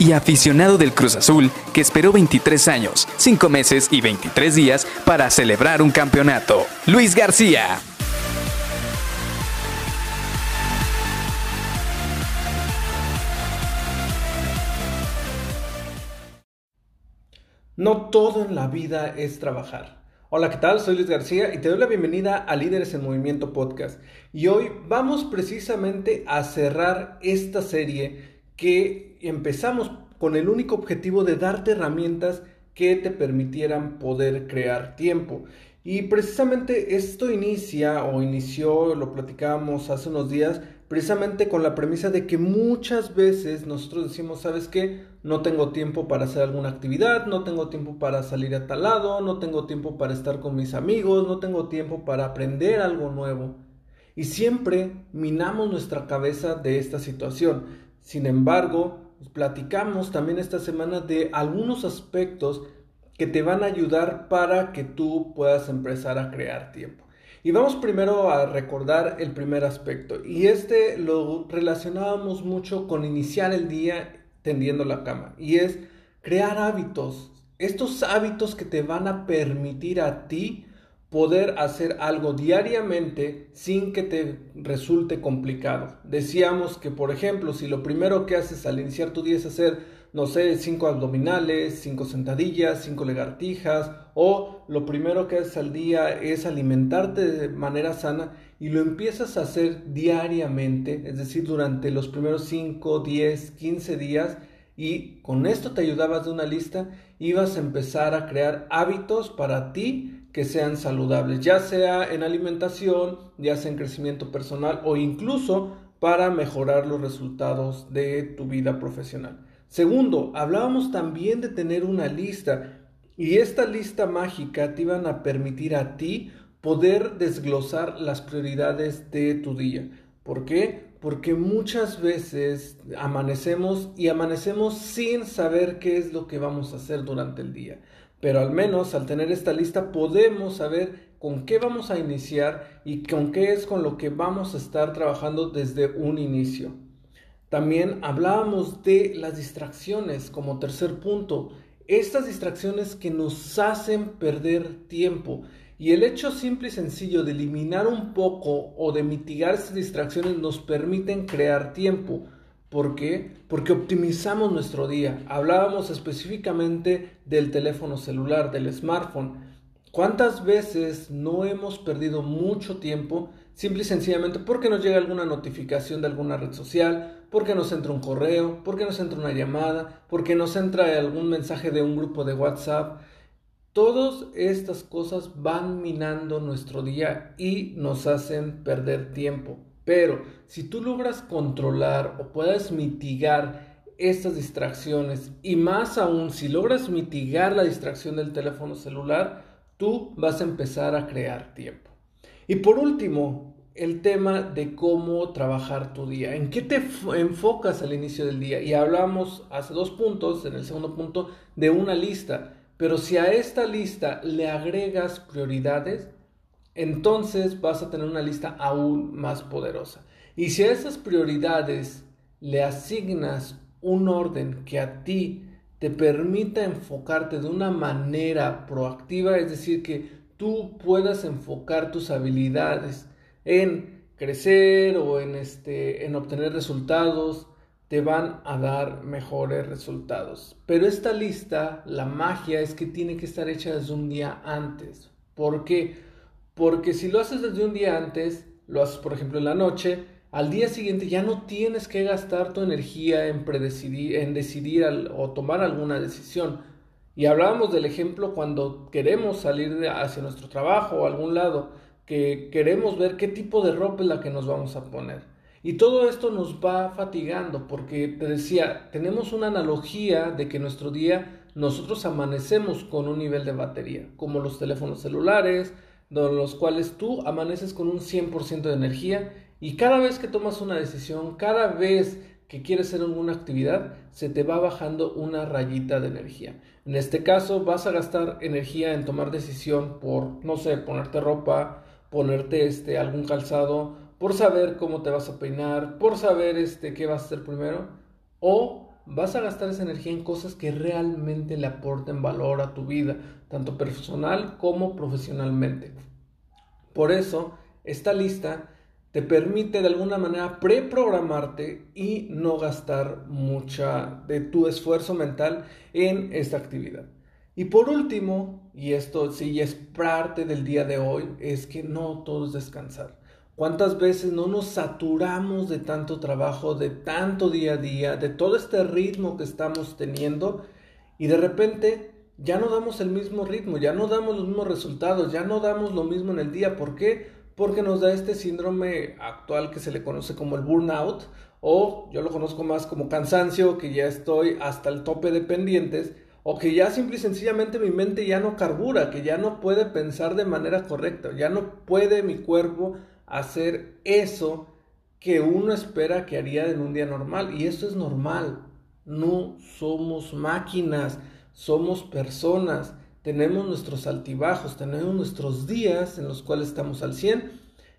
y aficionado del Cruz Azul que esperó 23 años, 5 meses y 23 días para celebrar un campeonato. Luis García. No todo en la vida es trabajar. Hola, ¿qué tal? Soy Luis García y te doy la bienvenida a Líderes en Movimiento Podcast. Y hoy vamos precisamente a cerrar esta serie que empezamos con el único objetivo de darte herramientas que te permitieran poder crear tiempo. Y precisamente esto inicia o inició, lo platicábamos hace unos días, precisamente con la premisa de que muchas veces nosotros decimos, ¿sabes qué? No tengo tiempo para hacer alguna actividad, no tengo tiempo para salir a tal lado, no tengo tiempo para estar con mis amigos, no tengo tiempo para aprender algo nuevo. Y siempre minamos nuestra cabeza de esta situación. Sin embargo, platicamos también esta semana de algunos aspectos que te van a ayudar para que tú puedas empezar a crear tiempo. Y vamos primero a recordar el primer aspecto. Y este lo relacionábamos mucho con iniciar el día tendiendo la cama. Y es crear hábitos. Estos hábitos que te van a permitir a ti poder hacer algo diariamente sin que te resulte complicado. Decíamos que, por ejemplo, si lo primero que haces al iniciar tu día es hacer, no sé, cinco abdominales, cinco sentadillas, cinco lagartijas, o lo primero que haces al día es alimentarte de manera sana y lo empiezas a hacer diariamente, es decir, durante los primeros 5, 10, 15 días, y con esto te ayudabas de una lista, ibas a empezar a crear hábitos para ti que sean saludables, ya sea en alimentación, ya sea en crecimiento personal o incluso para mejorar los resultados de tu vida profesional. Segundo, hablábamos también de tener una lista y esta lista mágica te iban a permitir a ti poder desglosar las prioridades de tu día. ¿Por qué? Porque muchas veces amanecemos y amanecemos sin saber qué es lo que vamos a hacer durante el día pero al menos al tener esta lista podemos saber con qué vamos a iniciar y con qué es con lo que vamos a estar trabajando desde un inicio. También hablábamos de las distracciones como tercer punto. Estas distracciones que nos hacen perder tiempo. Y el hecho simple y sencillo de eliminar un poco o de mitigar esas distracciones nos permiten crear tiempo. ¿Por qué? Porque optimizamos nuestro día. Hablábamos específicamente del teléfono celular, del smartphone. ¿Cuántas veces no hemos perdido mucho tiempo simple y sencillamente porque nos llega alguna notificación de alguna red social, porque nos entra un correo, porque nos entra una llamada, porque nos entra algún mensaje de un grupo de WhatsApp? Todas estas cosas van minando nuestro día y nos hacen perder tiempo. Pero si tú logras controlar o puedes mitigar estas distracciones y más aún si logras mitigar la distracción del teléfono celular, tú vas a empezar a crear tiempo. Y por último, el tema de cómo trabajar tu día. ¿En qué te enfocas al inicio del día? Y hablamos hace dos puntos, en el segundo punto, de una lista. Pero si a esta lista le agregas prioridades, entonces vas a tener una lista aún más poderosa. Y si a esas prioridades le asignas un orden que a ti te permita enfocarte de una manera proactiva, es decir, que tú puedas enfocar tus habilidades en crecer o en, este, en obtener resultados, te van a dar mejores resultados. Pero esta lista, la magia es que tiene que estar hecha desde un día antes. ¿Por qué? Porque si lo haces desde un día antes, lo haces por ejemplo en la noche, al día siguiente ya no tienes que gastar tu energía en, predecidir, en decidir o tomar alguna decisión. Y hablábamos del ejemplo cuando queremos salir hacia nuestro trabajo o algún lado, que queremos ver qué tipo de ropa es la que nos vamos a poner. Y todo esto nos va fatigando porque te decía, tenemos una analogía de que nuestro día nosotros amanecemos con un nivel de batería, como los teléfonos celulares, de los cuales tú amaneces con un 100% de energía y cada vez que tomas una decisión, cada vez que quieres hacer alguna actividad, se te va bajando una rayita de energía. En este caso, vas a gastar energía en tomar decisión por, no sé, ponerte ropa, ponerte este, algún calzado, por saber cómo te vas a peinar, por saber este, qué vas a hacer primero, o vas a gastar esa energía en cosas que realmente le aporten valor a tu vida, tanto personal como profesionalmente. Por eso, esta lista te permite de alguna manera preprogramarte y no gastar mucha de tu esfuerzo mental en esta actividad. Y por último, y esto sí es parte del día de hoy, es que no todo es descansar. ¿Cuántas veces no nos saturamos de tanto trabajo, de tanto día a día, de todo este ritmo que estamos teniendo y de repente ya no damos el mismo ritmo, ya no damos los mismos resultados, ya no damos lo mismo en el día? ¿Por qué? porque nos da este síndrome actual que se le conoce como el burnout o yo lo conozco más como cansancio, que ya estoy hasta el tope de pendientes o que ya simple y sencillamente mi mente ya no carbura, que ya no puede pensar de manera correcta, ya no puede mi cuerpo hacer eso que uno espera que haría en un día normal y eso es normal. No somos máquinas, somos personas tenemos nuestros altibajos, tenemos nuestros días en los cuales estamos al 100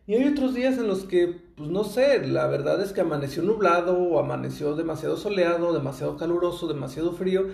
y hay otros días en los que, pues no sé, la verdad es que amaneció nublado o amaneció demasiado soleado, demasiado caluroso, demasiado frío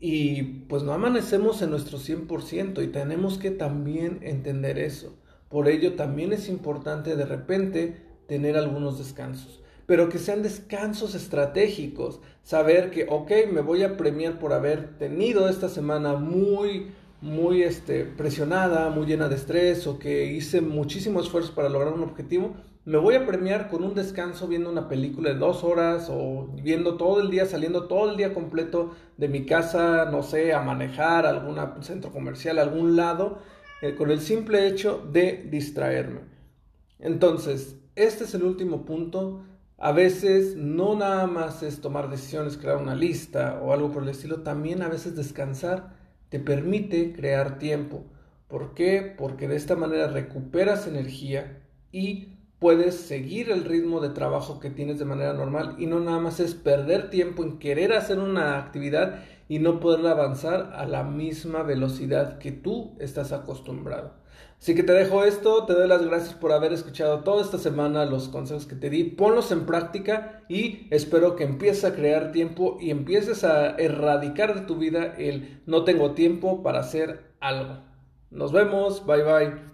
y pues no amanecemos en nuestro 100% y tenemos que también entender eso. Por ello también es importante de repente tener algunos descansos pero que sean descansos estratégicos. Saber que, ok, me voy a premiar por haber tenido esta semana muy, muy este, presionada, muy llena de estrés o que hice muchísimo esfuerzo para lograr un objetivo. Me voy a premiar con un descanso viendo una película de dos horas o viendo todo el día, saliendo todo el día completo de mi casa, no sé, a manejar algún centro comercial, algún lado, eh, con el simple hecho de distraerme. Entonces, este es el último punto a veces no nada más es tomar decisiones, crear una lista o algo por el estilo, también a veces descansar te permite crear tiempo. ¿Por qué? Porque de esta manera recuperas energía y puedes seguir el ritmo de trabajo que tienes de manera normal y no nada más es perder tiempo en querer hacer una actividad y no poder avanzar a la misma velocidad que tú estás acostumbrado. Así que te dejo esto, te doy las gracias por haber escuchado toda esta semana los consejos que te di, ponlos en práctica y espero que empieces a crear tiempo y empieces a erradicar de tu vida el no tengo tiempo para hacer algo. Nos vemos, bye bye.